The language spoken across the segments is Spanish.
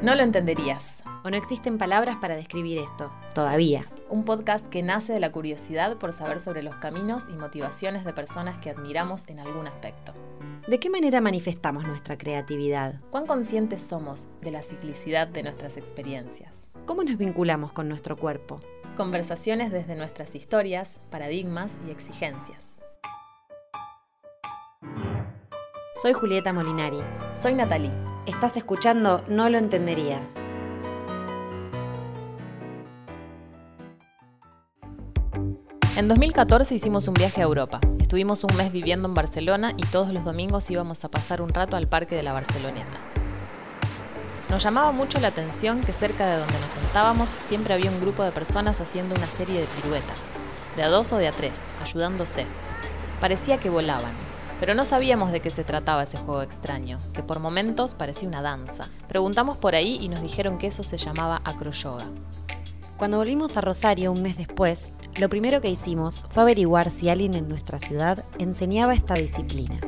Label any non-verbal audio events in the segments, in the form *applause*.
No lo entenderías. O no existen palabras para describir esto, todavía. Un podcast que nace de la curiosidad por saber sobre los caminos y motivaciones de personas que admiramos en algún aspecto. ¿De qué manera manifestamos nuestra creatividad? ¿Cuán conscientes somos de la ciclicidad de nuestras experiencias? ¿Cómo nos vinculamos con nuestro cuerpo? Conversaciones desde nuestras historias, paradigmas y exigencias. Soy Julieta Molinari. Soy Natalie. Estás escuchando No lo entenderías. En 2014 hicimos un viaje a Europa. Estuvimos un mes viviendo en Barcelona y todos los domingos íbamos a pasar un rato al Parque de la Barceloneta. Nos llamaba mucho la atención que cerca de donde nos sentábamos siempre había un grupo de personas haciendo una serie de piruetas, de a dos o de a tres, ayudándose. Parecía que volaban, pero no sabíamos de qué se trataba ese juego extraño, que por momentos parecía una danza. Preguntamos por ahí y nos dijeron que eso se llamaba acroyoga. Cuando volvimos a Rosario un mes después, lo primero que hicimos fue averiguar si alguien en nuestra ciudad enseñaba esta disciplina.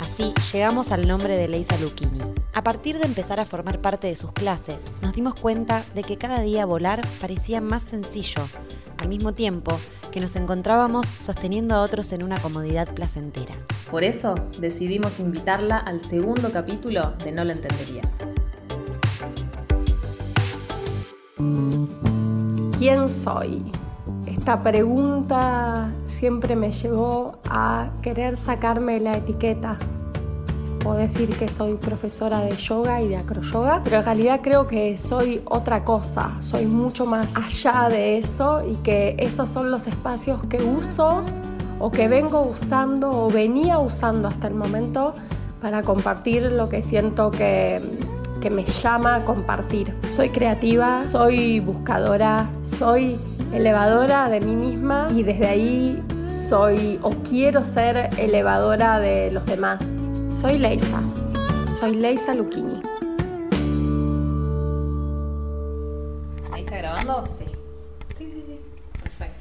Así llegamos al nombre de Leisa Lucchini. A partir de empezar a formar parte de sus clases, nos dimos cuenta de que cada día volar parecía más sencillo, al mismo tiempo que nos encontrábamos sosteniendo a otros en una comodidad placentera. Por eso decidimos invitarla al segundo capítulo de No lo entenderías. ¿Quién soy? Esta pregunta siempre me llevó a querer sacarme la etiqueta Puedo decir que soy profesora de yoga y de acroyoga, pero en realidad creo que soy otra cosa, soy mucho más allá de eso y que esos son los espacios que uso o que vengo usando o venía usando hasta el momento para compartir lo que siento que, que me llama a compartir. Soy creativa, soy buscadora, soy elevadora de mí misma y desde ahí soy o quiero ser elevadora de los demás. Soy Leisa. Soy Leisa Lucchini. ¿Ahí está grabando? Sí. Sí, sí, sí. Perfecto.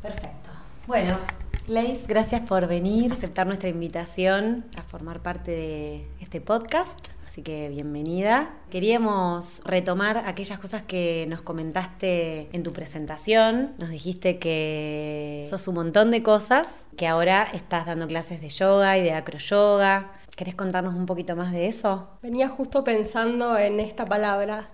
Perfecto. Bueno, Leis, gracias por venir, aceptar nuestra invitación a formar parte de este podcast. Así que bienvenida. Queríamos retomar aquellas cosas que nos comentaste en tu presentación. Nos dijiste que sos un montón de cosas, que ahora estás dando clases de yoga y de acroyoga. ¿Querés contarnos un poquito más de eso? Venía justo pensando en esta palabra.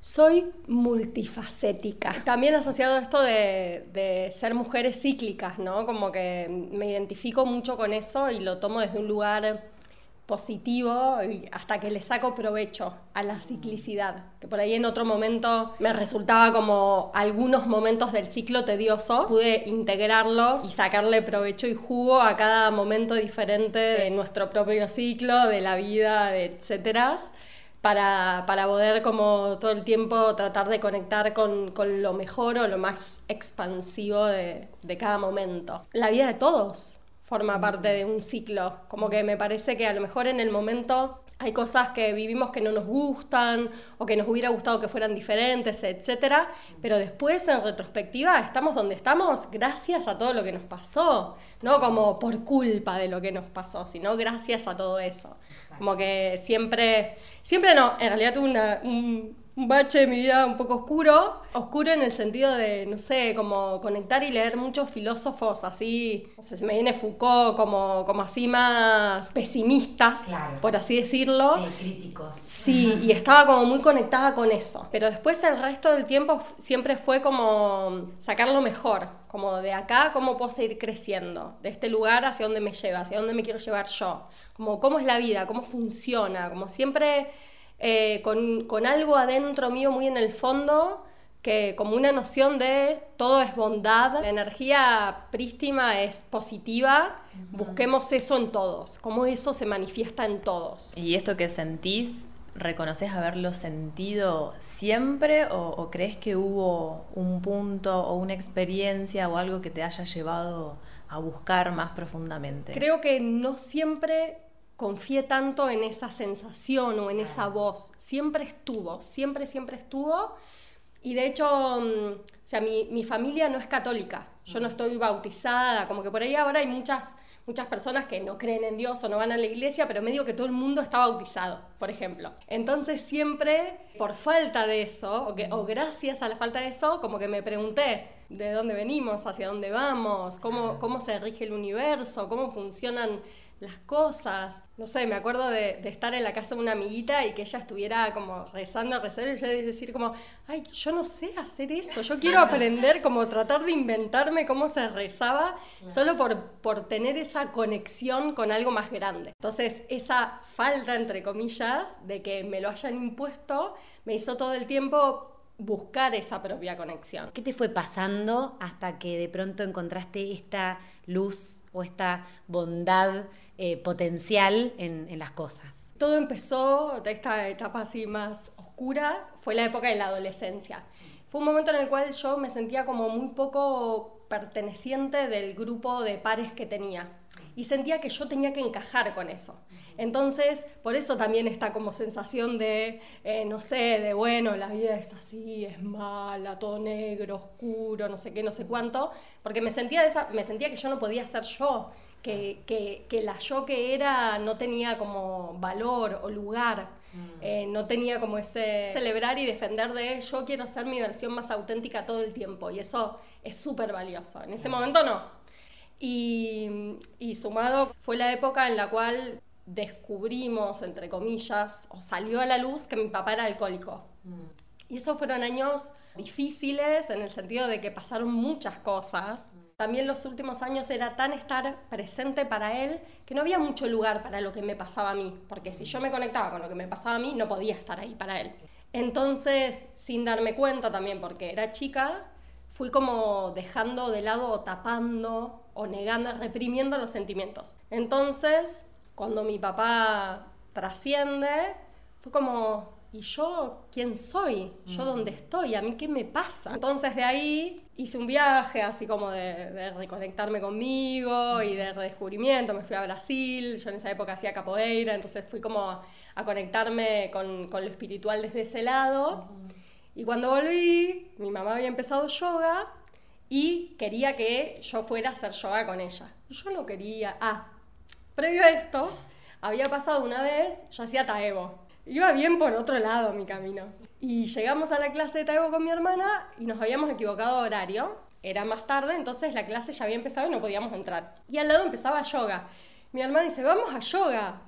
Soy multifacética. También asociado a esto de, de, ser mujeres cíclicas, ¿no? Como que me identifico mucho con eso y lo tomo desde un lugar positivo y hasta que le saco provecho a la ciclicidad, que por ahí en otro momento me resultaba como algunos momentos del ciclo tediosos, pude integrarlos y sacarle provecho y jugo a cada momento diferente de nuestro propio ciclo, de la vida, de. Para, para, poder como todo el tiempo tratar de conectar con, con lo mejor o lo más expansivo de, de cada momento. La vida de todos, forma parte de un ciclo. Como que me parece que a lo mejor en el momento hay cosas que vivimos que no nos gustan o que nos hubiera gustado que fueran diferentes, etcétera, pero después en retrospectiva estamos donde estamos gracias a todo lo que nos pasó, no como por culpa de lo que nos pasó, sino gracias a todo eso. Como que siempre, siempre no, en realidad tuve una, un, un bache de mi vida un poco oscuro. Oscuro en el sentido de, no sé, como conectar y leer muchos filósofos así, no sé, se me viene Foucault, como, como así más pesimistas, por así decirlo. Sí, críticos. Sí, y estaba como muy conectada con eso. Pero después el resto del tiempo siempre fue como sacar lo mejor, como de acá, cómo puedo seguir creciendo, de este lugar hacia dónde me lleva, hacia dónde me quiero llevar yo, como cómo es la vida, cómo funciona, como siempre eh, con, con, algo adentro mío muy en el fondo, que como una noción de todo es bondad, la energía prístima es positiva, busquemos eso en todos, cómo eso se manifiesta en todos. ¿Y esto que sentís, reconoces haberlo sentido siempre o, o crees que hubo un punto o una experiencia o algo que te haya llevado a buscar más profundamente? Creo que no siempre confié tanto en esa sensación o en esa voz. Siempre estuvo, siempre, siempre estuvo. Y de hecho, mm, o sea, mi, mi familia no es católica. Yo no estoy bautizada, como que por ahí ahora hay muchas, muchas personas que no creen en Dios o no van a la iglesia, pero medio que todo el mundo está bautizado, por ejemplo. Entonces siempre, por falta de eso, o, que, o gracias a la falta de eso, como que me pregunté de dónde venimos, hacia dónde vamos, cómo, cómo se rige el universo, cómo funcionan las cosas. No sé, me acuerdo de, estar en la casa de una amiguita y que ella estuviera como rezando, rezando y yo decir como, ay, yo no sé hacer eso, yo quiero *laughs* aprender, como tratar de inventarme cómo se rezaba, solo por, por tener esa conexión con algo más grande. Entonces, esa falta, entre comillas, de que me lo hayan impuesto, me hizo todo el tiempo buscar esa propia conexión. ¿Qué te fue pasando hasta que de pronto encontraste esta luz o esta bondad eh, potencial en, las cosas. Todo empezó, de esta etapa así más oscura, fue la época de la adolescencia. Fue un momento en el cual yo me sentía como muy poco perteneciente del grupo de pares que tenía y sentía que yo tenía que encajar con eso. Entonces, por eso también está como sensación de, eh, no sé, de bueno, la vida es así, es mala, todo negro, oscuro, no sé qué, no sé cuánto, porque me sentía, esa, me sentía que yo no podía ser yo que, que, la yo que era no tenía como valor o lugar, mm. eh, no tenía como ese celebrar y defender de yo quiero ser mi versión más auténtica todo el tiempo y eso es súper valioso. En ese mm. momento no. Y, y sumado fue la época en la cual descubrimos, entre comillas, o salió a la luz que mi papá era alcohólico. Mm. Y esos fueron años difíciles en el sentido de que pasaron muchas cosas también los últimos años era tan estar presente para él que no había mucho lugar para lo que me pasaba a mí, porque si yo me conectaba con lo que me pasaba a mí, no podía estar ahí para él. Entonces, sin darme cuenta también, porque era chica, fui como dejando de lado o tapando o negando, reprimiendo los sentimientos. Entonces, cuando mi papá trasciende, fue como, ¿y yo quién soy? ¿Yo dónde estoy? ¿A mí qué me pasa? Entonces de ahí hice un viaje así como de, reconectarme conmigo y de redescubrimiento. Me fui a Brasil, yo en esa época hacía capoeira, entonces fui como a conectarme con, con lo espiritual desde ese lado. Y cuando volví, mi mamá había empezado yoga y quería que yo fuera a hacer yoga con ella. Yo no quería. Ah, previo a esto, había pasado una vez, yo hacía taebo. Iba bien por otro lado mi camino. Y llegamos a la clase de Taibo con mi hermana y nos habíamos equivocado de horario. Era más tarde, entonces la clase ya había empezado y no podíamos entrar. Y al lado empezaba yoga. Mi hermana dice, vamos a yoga.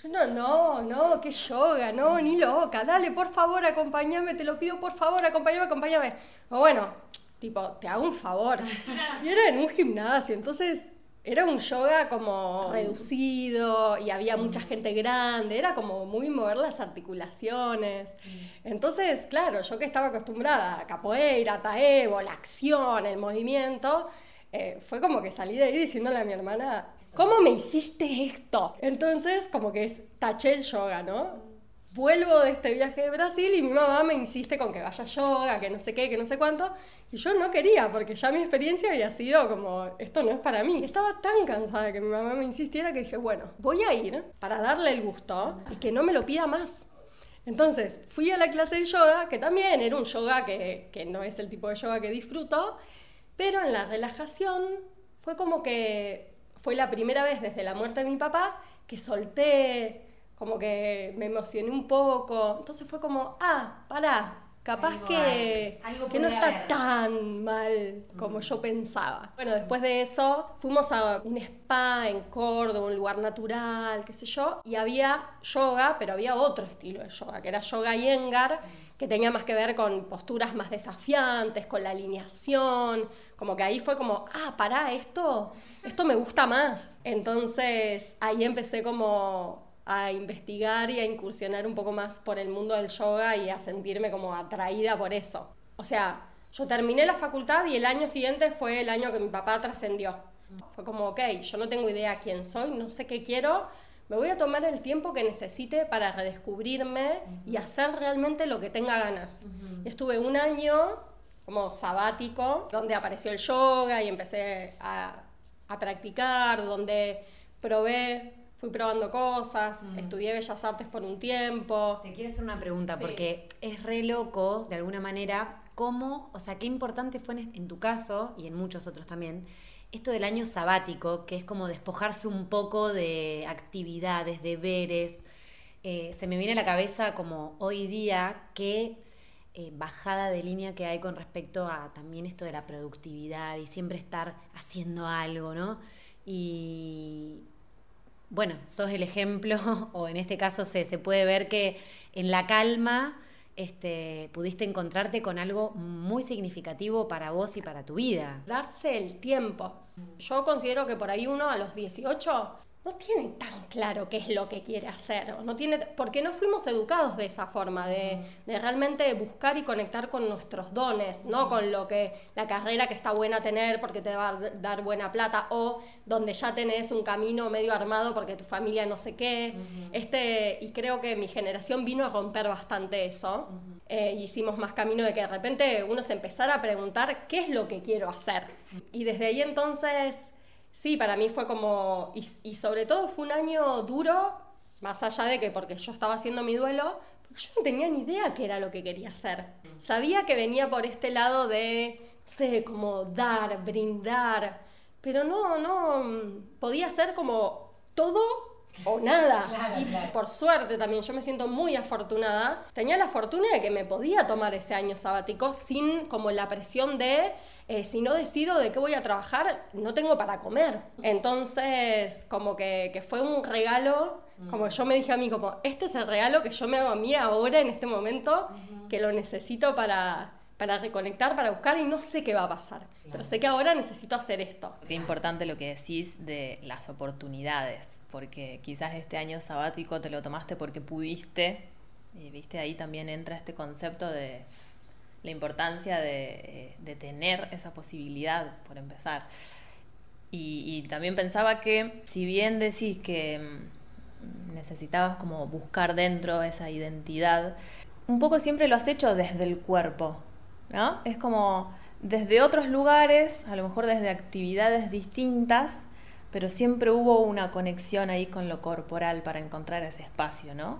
Yo no, no, no, qué yoga, no, ni loca. Dale, por favor, acompáñame, te lo pido, por favor, acompáñame, acompáñame. O bueno, tipo, te hago un favor. *laughs* Y era en un gimnasio, entonces era un yoga como reducido y había mucha gente grande, era como muy mover las articulaciones. Entonces, claro, yo que estaba acostumbrada a capoeira, taebo, la acción, el movimiento, eh, fue como que salí de ahí diciéndole a mi hermana, ¿cómo me hiciste esto? Entonces, como que es, taché el yoga, ¿no? Vuelvo de este viaje de Brasil y mi mamá me insiste con que vaya a yoga, que no sé qué, que no sé cuánto. Y yo no quería, porque ya mi experiencia había sido como, esto no es para mí. estaba tan cansada que mi mamá me insistiera que dije, bueno, voy a ir para darle el gusto y que no me lo pida más. Entonces fui a la clase de yoga, que también era un yoga que, que no es el tipo de yoga que disfruto, pero en la relajación fue como que fue la primera vez desde la muerte de mi papá que solté como que me emocioné un poco. Entonces fue como, ah, pará, capaz que, que no está tan mal como yo pensaba. Bueno, después de eso fuimos a un spa en Córdoba, un lugar natural, qué sé yo, y había yoga, pero había otro estilo de yoga, que era yoga yengar, que tenía más que ver con posturas más desafiantes, con la alineación, como que ahí fue como, ah, pará, esto, esto me gusta más. Entonces ahí empecé como a investigar y a incursionar un poco más por el mundo del yoga y a sentirme como atraída por eso. O sea, yo terminé la facultad y el año siguiente fue el año que mi papá trascendió. Fue como, ok, yo no tengo idea quién soy, no sé qué quiero, me voy a tomar el tiempo que necesite para redescubrirme y hacer realmente lo que tenga ganas. Y estuve un año como sabático, donde apareció el yoga y empecé a, a practicar, donde probé fui probando cosas, mm. estudié Bellas Artes por un tiempo. Te quiero hacer una pregunta, porque es re loco, de alguna manera, cómo, o sea, qué importante fue en, tu caso, y en muchos otros también, esto del año sabático, que es como despojarse un poco de actividades, deberes, eh, se me viene a la cabeza como hoy día qué eh, bajada de línea que hay con respecto a también esto de la productividad y siempre estar haciendo algo, ¿no? Y bueno, sos el ejemplo, *laughs* o en este caso se, se puede ver que en la calma este, pudiste encontrarte con algo muy significativo para vos y para tu vida. Darse el tiempo. Yo considero que por ahí uno a los 18 no tiene tan claro qué es lo que quiere hacer, no tiene, porque no fuimos educados de esa forma, de, realmente buscar y conectar con nuestros dones, no con lo que la carrera que está buena tener porque te va a dar buena plata, o donde ya tenés un camino medio armado porque tu familia no sé qué. este, y creo que mi generación vino a romper bastante eso. Eh, hicimos más camino de que de repente uno se empezara a preguntar qué es lo que quiero hacer. Y desde ahí entonces Sí, para mí fue como, y, sobre todo fue un año duro, más allá de que porque yo estaba haciendo mi duelo, porque yo no tenía ni idea qué era lo que quería hacer. Sabía que venía por este lado de, no sé, como dar, brindar, pero no, no, podía ser como todo o nada. y por suerte también, yo me siento muy afortunada. Tenía la fortuna de que me podía tomar ese año sabático sin como la presión de, eh, si no decido de qué voy a trabajar, no tengo para comer. Entonces, como que, que fue un regalo, como yo me dije a mí, como, este es el regalo que yo me hago a mí ahora, en este momento, que lo necesito para, para reconectar, para buscar y no sé qué va a pasar. Pero sé que ahora necesito hacer esto. Qué importante lo que decís de las oportunidades porque quizás este año sabático te lo tomaste porque pudiste, y viste, ahí también entra este concepto de la importancia de, eh, tener esa posibilidad, por empezar. Y, también pensaba que si bien decís que mm, necesitabas como buscar dentro esa identidad, un poco siempre lo has hecho desde el cuerpo, ¿no? Es como desde otros lugares, a lo mejor desde actividades distintas, pero siempre hubo una conexión ahí con lo corporal para encontrar ese espacio, ¿no?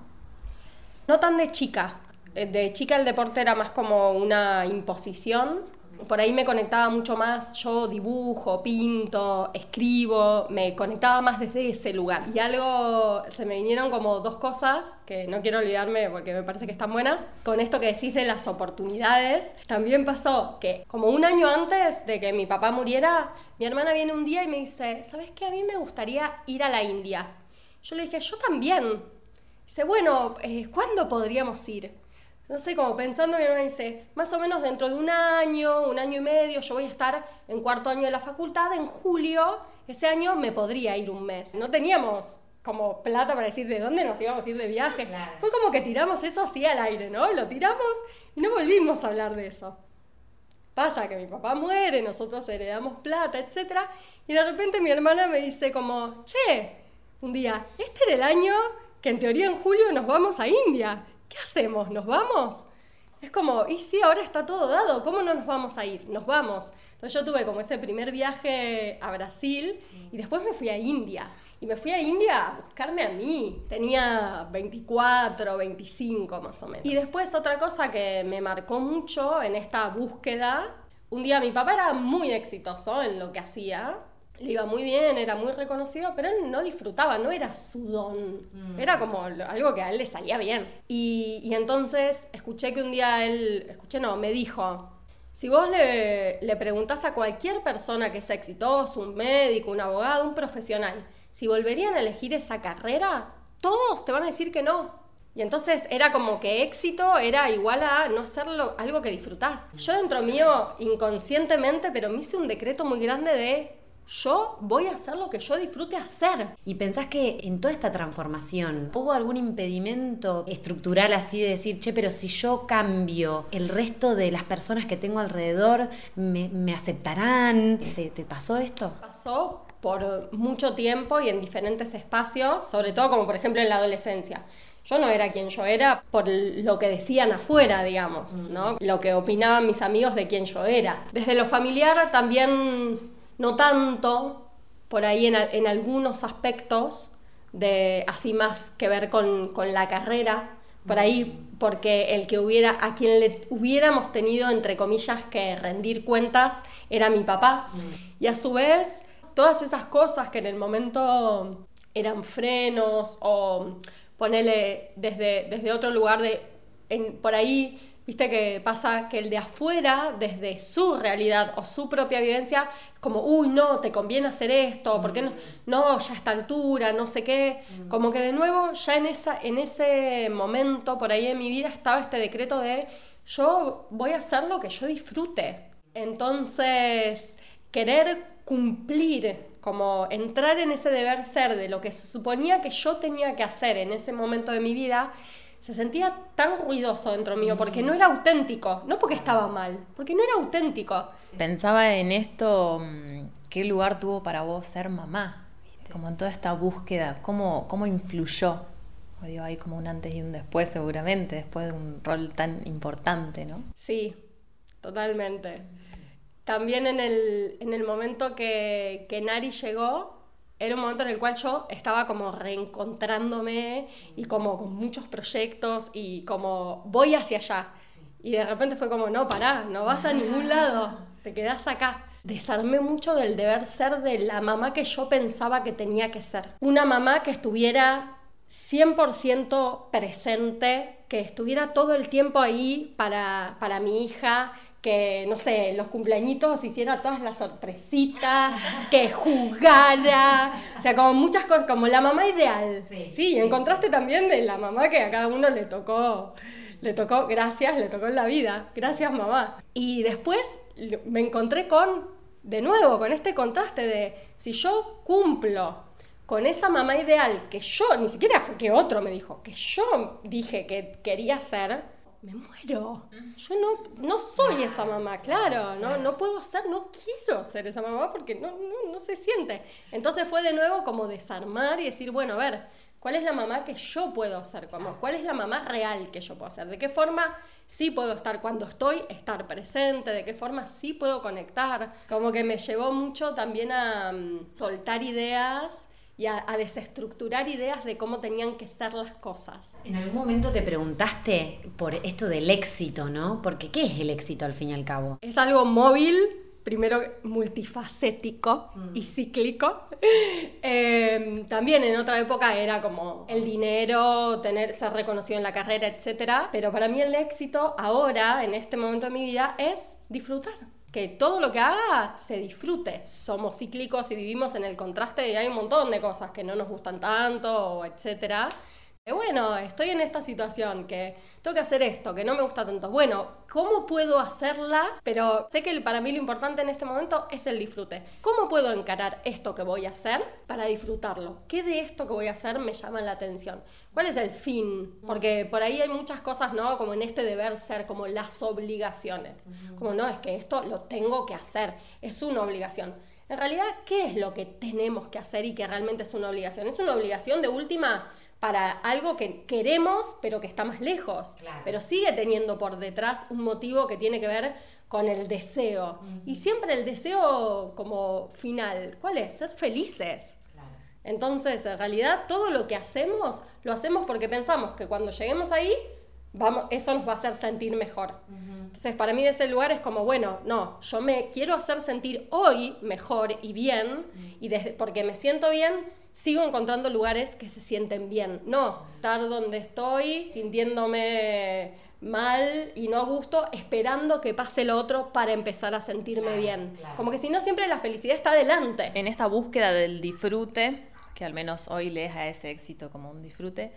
No tan de chica. Eh, de chica el deporte era más como una imposición por ahí me conectaba mucho más, yo dibujo, pinto, escribo, me conectaba más desde ese lugar. Y algo, se me vinieron como dos cosas, que no quiero olvidarme porque me parece que están buenas, con esto que decís de las oportunidades. También pasó que como un año antes de que mi papá muriera, mi hermana viene un día y me dice, ¿sabes qué? A mí me gustaría ir a la India. Yo le dije, yo también. Dice, bueno, eh, ¿cuándo podríamos ir? No sé, como pensando, mi hermana dice, más o menos dentro de un año, un año y medio, yo voy a estar en cuarto año de la facultad, en julio, ese año me podría ir un mes. No teníamos como plata para decir de dónde nos íbamos a ir de viaje. Fue como que tiramos eso así al aire, ¿no? Lo tiramos y no volvimos a hablar de eso. Pasa que mi papá muere, nosotros heredamos plata, etc. Y de repente mi hermana me dice como, che, un día, este era el año que en teoría en julio nos vamos a India. ¿Qué hacemos? ¿Nos vamos? Es como, y sí, ahora está todo dado, ¿cómo no nos vamos a ir? Nos vamos. Entonces yo tuve como ese primer viaje a Brasil y después me fui a India. Y me fui a India a buscarme a mí. Tenía 24, 25 más o menos. Y después otra cosa que me marcó mucho en esta búsqueda, un día mi papá era muy exitoso en lo que hacía le iba muy bien, era muy reconocido, pero él no disfrutaba, no era su don. Mm. Era como algo que a él le salía bien. Y, y, entonces escuché que un día él, escuché no, me dijo, si vos le, le preguntás a cualquier persona que sea exitoso, un médico, un abogado, un profesional, si volverían a elegir esa carrera, todos te van a decir que no. Y entonces era como que éxito era igual a no hacerlo algo que disfrutás. Yo dentro mío, inconscientemente, pero me hice un decreto muy grande de yo voy a hacer lo que yo disfrute hacer. ¿Y pensás que en toda esta transformación hubo algún impedimento estructural así de decir, che, pero si yo cambio, el resto de las personas que tengo alrededor me, aceptarán? ¿Te, ¿Te pasó esto? Pasó por mucho tiempo y en diferentes espacios, sobre todo como por ejemplo en la adolescencia. Yo no era quien yo era por lo que decían afuera, digamos, ¿no? Lo que opinaban mis amigos de quién yo era. Desde lo familiar también no tanto por ahí en, algunos aspectos, de así más que ver con, la carrera, por ahí porque el que hubiera, a quien le hubiéramos tenido, entre comillas, que rendir cuentas era mi papá. Mm. Y a su vez, todas esas cosas que en el momento eran frenos o ponerle desde, desde otro lugar de, por ahí Viste que pasa que el de afuera, desde su realidad o su propia vivencia, como, uy, no, te conviene hacer esto, ¿por qué no? No, ya a esta altura, no sé qué. Como que de nuevo, ya en, esa, en ese momento, por ahí en mi vida, estaba este decreto de, yo voy a hacer lo que yo disfrute. Entonces, querer cumplir, como entrar en ese deber ser de lo que se suponía que yo tenía que hacer en ese momento de mi vida, se sentía tan ruidoso dentro mío porque no era auténtico, no porque estaba mal, porque no era auténtico. Pensaba en esto, mm, ¿qué lugar tuvo para vos ser mamá? Como en toda esta búsqueda, ¿cómo, cómo influyó? Digo, hay como un antes y un después seguramente, después de un rol tan importante, ¿no? Sí, totalmente. También en el, en el momento que, que Nari llegó, era un momento en el cual yo estaba como reencontrándome y como con muchos proyectos y como voy hacia allá. Y de repente fue como, no, pará, no vas a ningún *laughs* lado, te quedás acá. Desarmé mucho del deber ser de la mamá que yo pensaba que tenía que ser. Una mamá que estuviera 100% presente, que estuviera todo el tiempo ahí para, para mi hija, que, no sé, los cumpleañitos hiciera todas las sorpresitas, que jugara, o sea, como muchas cosas, como la mamá ideal. Sí, sí, en contraste también de la mamá que a cada uno le tocó, le tocó, gracias, le tocó en la vida, gracias mamá. Y después me encontré con, de nuevo, con este contraste de, si yo cumplo con esa mamá ideal que yo, ni siquiera que otro me dijo, que yo dije que quería ser, me muero. Yo no, no soy esa mamá, claro, no, no puedo ser, no quiero ser esa mamá porque no, no, no se siente. Entonces fue de nuevo como desarmar y decir, bueno, a ver, ¿cuál es la mamá que yo puedo ser? Como, ¿Cuál es la mamá real que yo puedo ser? ¿De qué forma sí puedo estar cuando estoy, estar presente? ¿De qué forma sí puedo conectar? Como que me llevó mucho también a mm, soltar ideas y a, desestructurar ideas de cómo tenían que ser las cosas. En algún momento te preguntaste por esto del éxito, ¿no? Porque ¿qué es el éxito al fin y al cabo? Es algo móvil, primero multifacético y mm. cíclico. *laughs* Em, también en otra época era como el dinero, tener, ser reconocido en la carrera, etc. Pero para mí el éxito ahora, en este momento de mi vida, es disfrutar que todo lo que haga se disfrute. Somos cíclicos y vivimos en el contraste y hay un montón de cosas que no nos gustan tanto, etcétera bueno, estoy en esta situación, que tengo que hacer esto, que no me gusta tanto. Bueno, ¿cómo puedo hacerla? Pero sé que para mí lo importante en este momento es el disfrute. ¿Cómo puedo encarar esto que voy a hacer para disfrutarlo? ¿Qué de esto que voy a hacer me llama la atención? ¿Cuál es el fin? Porque por ahí hay muchas cosas, ¿no? Como en este deber ser, como las obligaciones. Como no, es que esto lo tengo que hacer, es una obligación. En realidad, ¿qué es lo que tenemos que hacer y que realmente es una obligación? Es una obligación de última para algo que queremos, pero que está más lejos. Pero sigue teniendo por detrás un motivo que tiene que ver con el deseo. Y siempre el deseo como final, ¿cuál es? Ser felices. Entonces, en realidad, todo lo que hacemos, lo hacemos porque pensamos que cuando lleguemos ahí, vamos, eso nos va a hacer sentir mejor. Entonces, para mí de ese lugar es como, bueno, no, yo me quiero hacer sentir hoy mejor y bien, y desde, porque me siento bien, sigo encontrando lugares que se sienten bien. No, estar donde estoy, sintiéndome mal y no a gusto, esperando que pase lo otro para empezar a sentirme bien. Como que si no, siempre la felicidad está adelante. En esta búsqueda del disfrute, que al menos hoy lees a ese éxito como un disfrute,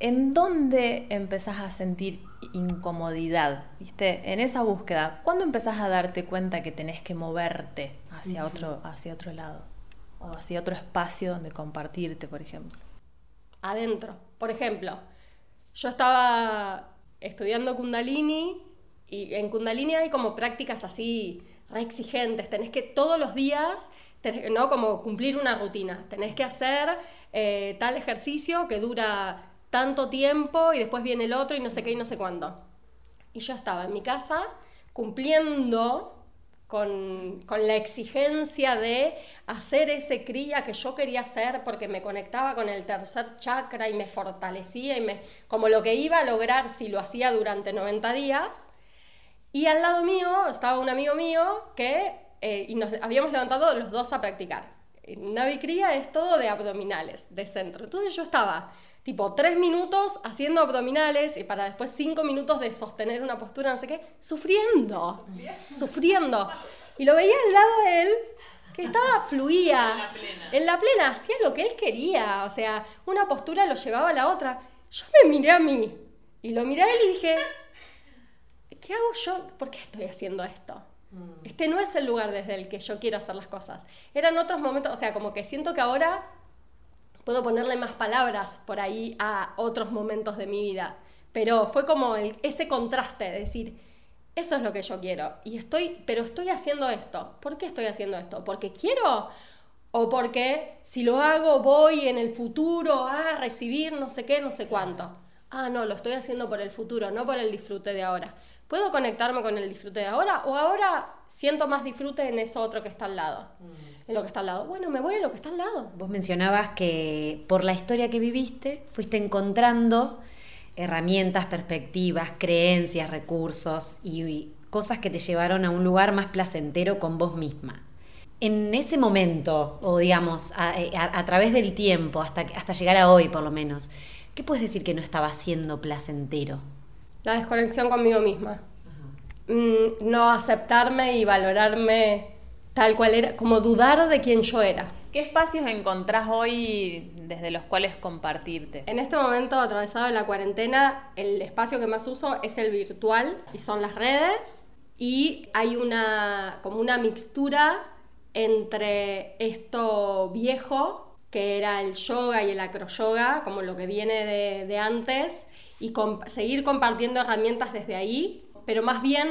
¿en dónde empezás a sentir incomodidad? ¿Viste? En esa búsqueda, ¿cuándo empezás a darte cuenta que tenés que moverte hacia, otro, hacia otro lado? o así otro espacio donde compartirte, por ejemplo? Adentro. Por ejemplo, yo estaba estudiando Kundalini y en Kundalini hay como prácticas así re exigentes. Tenés que todos los días, ¿no? Como cumplir una rutina. Tenés que hacer eh, tal ejercicio que dura tanto tiempo y después viene el otro y no sé qué y no sé cuándo. Y yo estaba en mi casa cumpliendo con, la exigencia de hacer ese cría que yo quería hacer porque me conectaba con el tercer chakra y me fortalecía y me, como lo que iba a lograr si lo hacía durante 90 días. Y al lado mío estaba un amigo mío que, eh, y nos habíamos levantado los dos a practicar. en Navicría es todo de abdominales, de centro. Entonces yo estaba tipo tres minutos haciendo abdominales y para después cinco minutos de sostener una postura, no sé qué, sufriendo, sufriendo. Y lo veía al lado de él, que estaba, fluía. En la plena. En la plena, hacía lo que él quería. O sea, una postura lo llevaba a la otra. Yo me miré a mí y lo miré a él y dije, ¿qué hago yo? ¿Por qué estoy haciendo esto? Mm. Este no es el lugar desde el que yo quiero hacer las cosas. Eran otros momentos, o sea, como que siento que ahora puedo ponerle más palabras por ahí a otros momentos de mi vida. Pero fue como ese contraste, de decir, eso es lo que yo quiero. Y estoy, pero estoy haciendo esto. ¿Por qué estoy haciendo esto? ¿Porque quiero? ¿O porque si lo hago voy en el futuro a recibir no sé qué, no sé cuánto? Ah, no, lo estoy haciendo por el futuro, no por el disfrute de ahora. ¿Puedo conectarme con el disfrute de ahora? ¿O ahora siento más disfrute en eso otro que está al lado? Mm. En lo que está al lado. Bueno, me voy a lo que está al lado. Vos mencionabas que por la historia que viviste fuiste encontrando herramientas, perspectivas, creencias, recursos y, cosas que te llevaron a un lugar más placentero con vos misma. En ese momento, o digamos, a, través del tiempo, hasta, hasta llegar a hoy por lo menos, ¿qué puedes decir que no estaba siendo placentero? La desconexión conmigo misma. Mm, no aceptarme y valorarme tal cual era, como dudar de quién yo era. ¿Qué espacios encontrás hoy desde los cuales compartirte? En este momento, atravesado de la cuarentena, el espacio que más uso es el virtual y son las redes. Y hay una, como una mixtura entre esto viejo, que era el yoga y el acroyoga, como lo que viene de, de antes, y seguir compartiendo herramientas desde ahí, pero más bien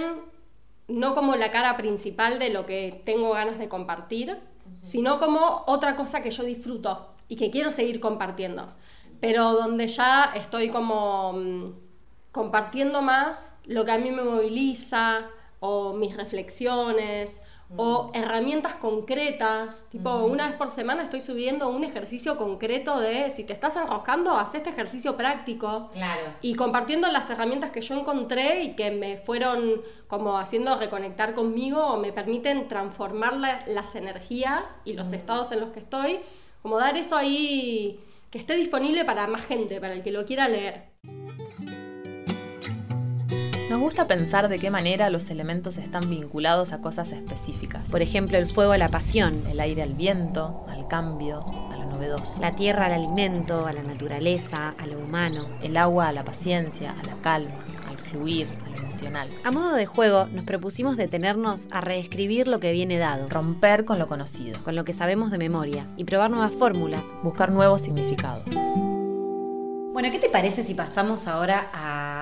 no como la cara principal de lo que tengo ganas de compartir, sino como otra cosa que yo disfruto y que quiero seguir compartiendo, pero donde ya estoy como mm, compartiendo más lo que a mí me moviliza o mis reflexiones o herramientas concretas, tipo una vez por semana estoy subiendo un ejercicio concreto de si te estás enroscando, haz este ejercicio práctico. Claro. Y compartiendo las herramientas que yo encontré y que me fueron como haciendo reconectar conmigo o me permiten transformar las energías y los estados en los que estoy, como dar eso ahí que esté disponible para más gente, para el que lo quiera leer. Nos gusta pensar de qué manera los elementos están vinculados a cosas específicas. Por ejemplo, el fuego a la pasión, el aire al viento, al cambio, a lo novedoso. La tierra al alimento, a la naturaleza, a lo humano. El agua a la paciencia, a la calma, al fluir, a lo emocional. A modo de juego, nos propusimos detenernos a reescribir lo que viene dado. Romper con lo conocido. Con lo que sabemos de memoria. Y probar nuevas fórmulas. Buscar nuevos significados. Bueno, ¿qué te parece si pasamos ahora a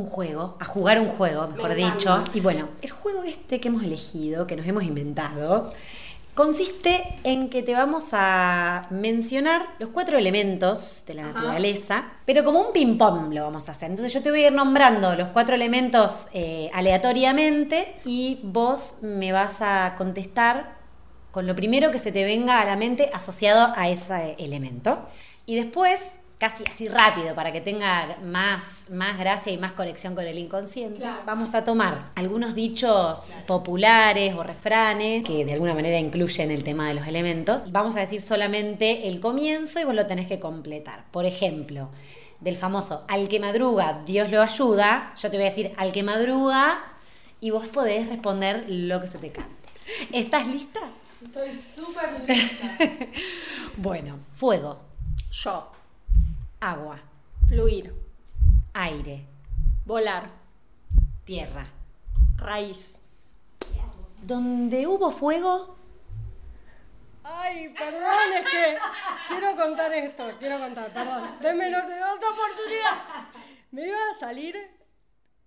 un juego, a jugar un juego, mejor dicho. Y bueno, el juego este que hemos elegido, que nos hemos inventado, consiste en que te vamos a mencionar los cuatro elementos de la naturaleza, pero como un ping-pong lo vamos a hacer. Entonces yo te voy a ir nombrando los cuatro elementos eh, aleatoriamente y vos me vas a contestar con lo primero que se te venga a la mente asociado a ese elemento. Y después casi así rápido para que tenga más, más gracia y más conexión con el inconsciente, vamos a tomar algunos dichos populares o refranes que de alguna manera incluyen el tema de los elementos. Vamos a decir solamente el comienzo y vos lo tenés que completar. Por ejemplo, del famoso al que madruga, Dios lo ayuda, yo te voy a decir al que madruga y vos podés responder lo que se te cante. ¿Estás lista? Estoy súper lista. *laughs* bueno, fuego. Yo. Agua. Fluir. Aire. Volar. Tierra. Raíz. Donde hubo fuego. Ay, perdón, es que quiero contar esto, quiero contar, perdón. Denme otra oportunidad. Me iba a salir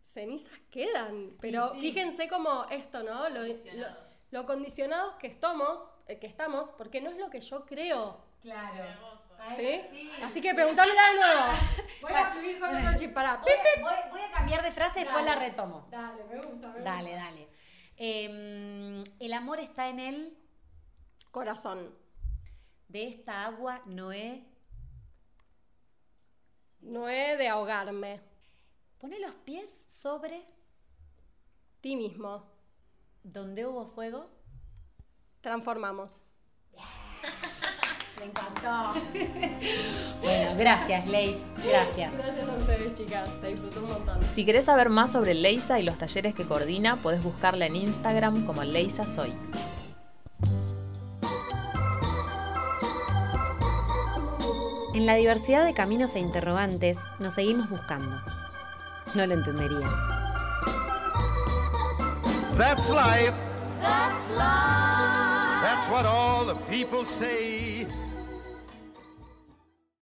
cenizas quedan, pero fíjense como esto, ¿no? Lo, condicionados que estamos, eh, que estamos, porque no es lo que yo creo. Claro. ¿Sí? Así que preguntámela de nuevo. *laughs* Voy a fluir con otro chip. Pará. Voy, a cambiar de frase y después la retomo. Dale, me gusta. Me dale, dale. Em, el amor está en el corazón. De esta agua no he. No he de ahogarme. Pone los pies sobre ti mismo. Donde hubo fuego, transformamos. Me encantó. *laughs* bueno, gracias, Leis. Gracias. Gracias a ustedes, chicas. Se disfrutó un montón. Si querés saber más sobre Leisa y los talleres que coordina, podés buscarla en Instagram como Leisa Soy. En la diversidad de caminos e interrogantes nos seguimos buscando. No lo entenderías. That's life. That's life. That's what all the people say.